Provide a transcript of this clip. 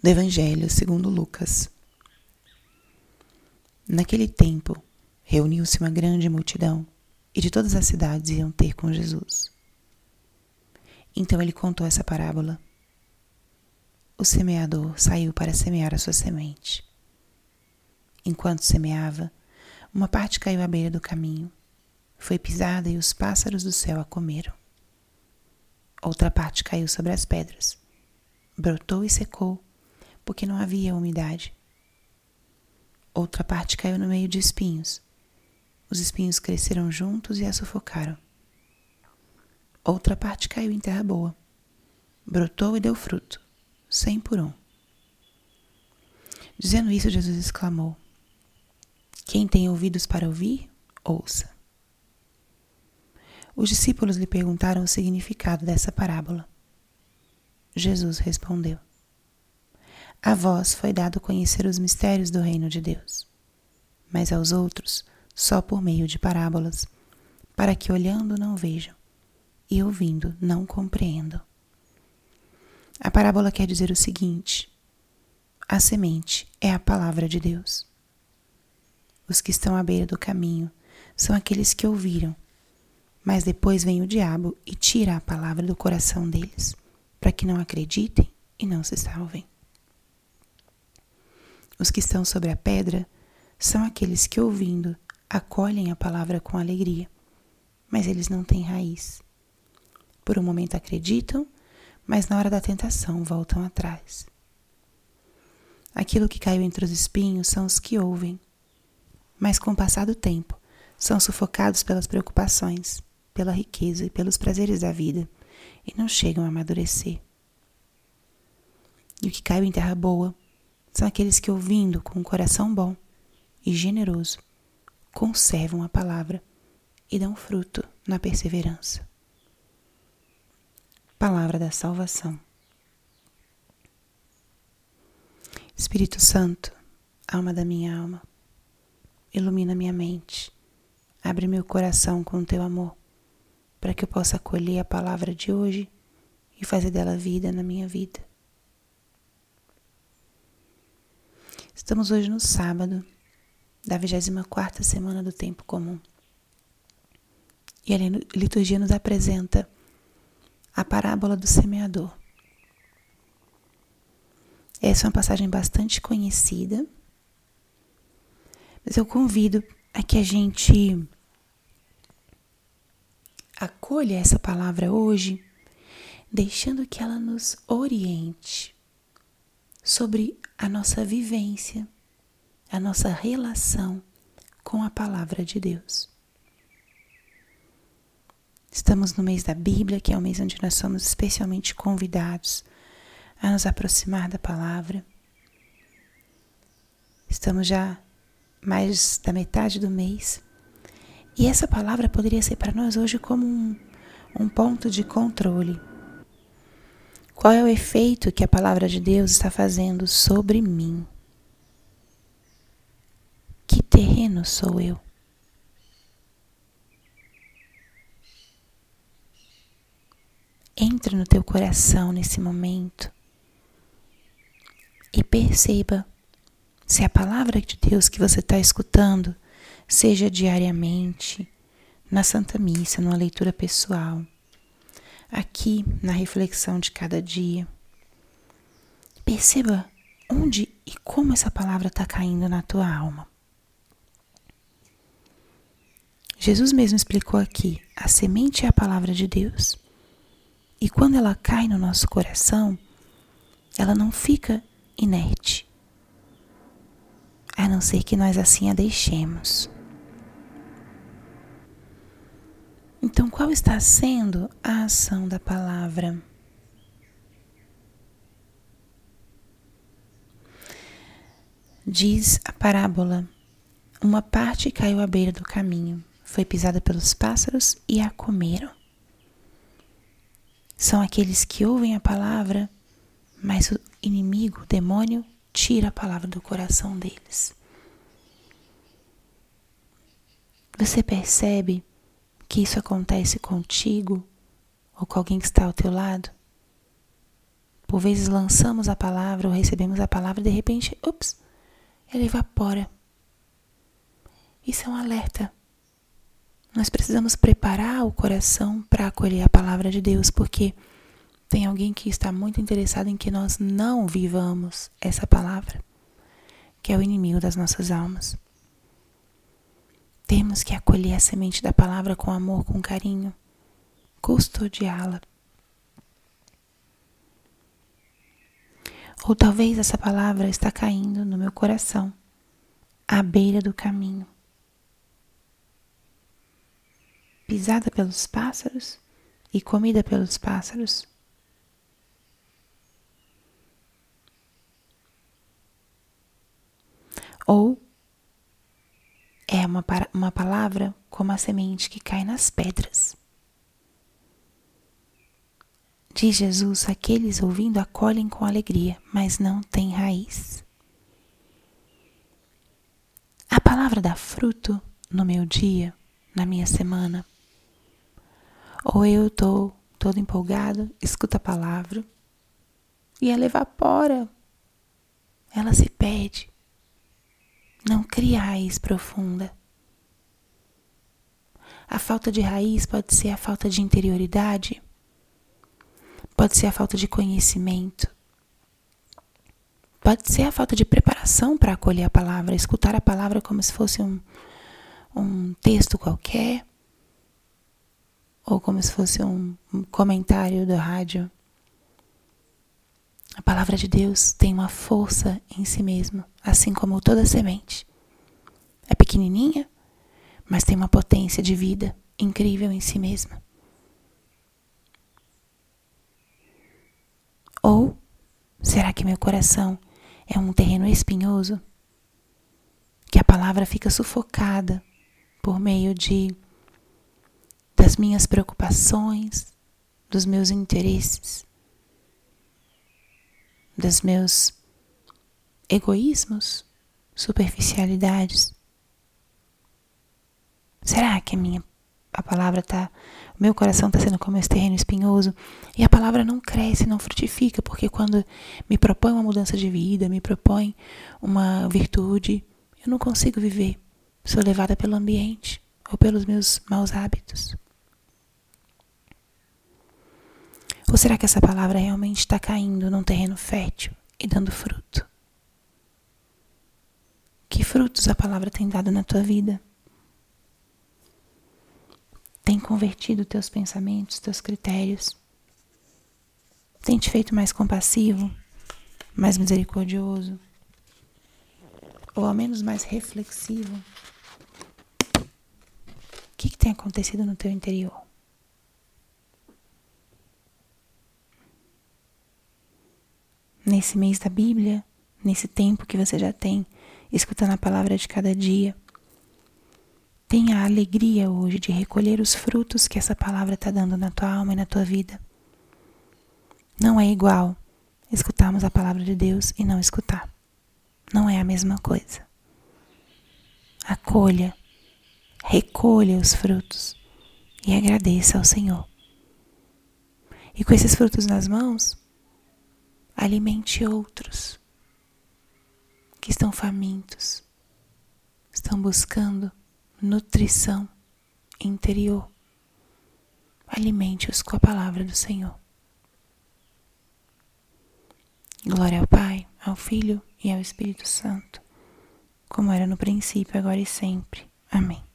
do Evangelho segundo Lucas. Naquele tempo, reuniu-se uma grande multidão e de todas as cidades iam ter com Jesus. Então ele contou essa parábola. O semeador saiu para semear a sua semente. Enquanto semeava, uma parte caiu à beira do caminho, foi pisada e os pássaros do céu a comeram. Outra parte caiu sobre as pedras, brotou e secou porque não havia umidade. Outra parte caiu no meio de espinhos. Os espinhos cresceram juntos e a sufocaram. Outra parte caiu em terra boa. Brotou e deu fruto, cem por um. Dizendo isso, Jesus exclamou: Quem tem ouvidos para ouvir, ouça. Os discípulos lhe perguntaram o significado dessa parábola. Jesus respondeu: a vós foi dado conhecer os mistérios do reino de Deus, mas aos outros só por meio de parábolas, para que olhando não vejam e ouvindo não compreendam. A parábola quer dizer o seguinte: a semente é a palavra de Deus. Os que estão à beira do caminho são aqueles que ouviram, mas depois vem o diabo e tira a palavra do coração deles, para que não acreditem e não se salvem. Os que estão sobre a pedra são aqueles que, ouvindo, acolhem a palavra com alegria, mas eles não têm raiz. Por um momento acreditam, mas na hora da tentação voltam atrás. Aquilo que caiu entre os espinhos são os que ouvem, mas com o passar do tempo são sufocados pelas preocupações, pela riqueza e pelos prazeres da vida e não chegam a amadurecer. E o que caiu em terra boa são aqueles que, ouvindo com um coração bom e generoso, conservam a palavra e dão fruto na perseverança. Palavra da Salvação. Espírito Santo, alma da minha alma, ilumina minha mente, abre meu coração com teu amor, para que eu possa acolher a palavra de hoje e fazer dela vida na minha vida. Estamos hoje no sábado da 24 semana do tempo comum. E a liturgia nos apresenta a parábola do semeador. Essa é uma passagem bastante conhecida, mas eu convido a que a gente acolha essa palavra hoje, deixando que ela nos oriente sobre a nossa vivência, a nossa relação com a palavra de Deus. Estamos no mês da Bíblia, que é o mês onde nós somos especialmente convidados a nos aproximar da palavra. Estamos já mais da metade do mês e essa palavra poderia ser para nós hoje como um, um ponto de controle qual é o efeito que a palavra de Deus está fazendo sobre mim? Que terreno sou eu? Entre no teu coração nesse momento e perceba se a palavra de Deus que você está escutando, seja diariamente, na Santa Missa, numa leitura pessoal aqui na reflexão de cada dia. Perceba onde e como essa palavra está caindo na tua alma. Jesus mesmo explicou aqui: a semente é a palavra de Deus. E quando ela cai no nosso coração, ela não fica inerte, a não ser que nós assim a deixemos. Então, qual está sendo a ação da palavra? Diz a parábola: Uma parte caiu à beira do caminho, foi pisada pelos pássaros e a comeram. São aqueles que ouvem a palavra, mas o inimigo, o demônio, tira a palavra do coração deles. Você percebe que isso acontece contigo ou com alguém que está ao teu lado? Por vezes lançamos a palavra ou recebemos a palavra e de repente, ups, ela evapora. Isso é um alerta. Nós precisamos preparar o coração para acolher a palavra de Deus, porque tem alguém que está muito interessado em que nós não vivamos essa palavra, que é o inimigo das nossas almas. Temos que acolher a semente da palavra com amor, com carinho, custodiá-la. Ou talvez essa palavra está caindo no meu coração, à beira do caminho. Pisada pelos pássaros e comida pelos pássaros. Ou é uma, uma palavra como a semente que cai nas pedras. Diz Jesus: aqueles ouvindo acolhem com alegria, mas não têm raiz. A palavra dá fruto no meu dia, na minha semana. Ou eu estou todo empolgado, escuto a palavra e ela evapora, ela se perde não cria raiz profunda. A falta de raiz pode ser a falta de interioridade, pode ser a falta de conhecimento, pode ser a falta de preparação para acolher a palavra, escutar a palavra como se fosse um, um texto qualquer, ou como se fosse um, um comentário do rádio. A palavra de Deus tem uma força em si mesmo, assim como toda semente. É pequenininha, mas tem uma potência de vida incrível em si mesma. Ou será que meu coração é um terreno espinhoso? Que a palavra fica sufocada por meio de das minhas preocupações, dos meus interesses, dos meus egoísmos, superficialidades? Será que a minha a palavra tá, o meu coração está sendo como esse terreno espinhoso e a palavra não cresce, não frutifica, porque quando me propõe uma mudança de vida, me propõe uma virtude, eu não consigo viver. Sou levada pelo ambiente ou pelos meus maus hábitos. Ou será que essa palavra realmente está caindo num terreno fértil e dando fruto? Que frutos a palavra tem dado na tua vida? Tem convertido teus pensamentos, teus critérios? Tem te feito mais compassivo, mais misericordioso? Ou ao menos mais reflexivo? O que, que tem acontecido no teu interior? Nesse mês da Bíblia, nesse tempo que você já tem escutando a palavra de cada dia. Tenha a alegria hoje de recolher os frutos que essa palavra está dando na tua alma e na tua vida. Não é igual escutarmos a palavra de Deus e não escutar. Não é a mesma coisa. Acolha, recolha os frutos e agradeça ao Senhor. E com esses frutos nas mãos, alimente outros que estão famintos, estão buscando nutrição interior. Alimente-os com a palavra do Senhor. Glória ao Pai, ao Filho e ao Espírito Santo, como era no princípio, agora e sempre. Amém.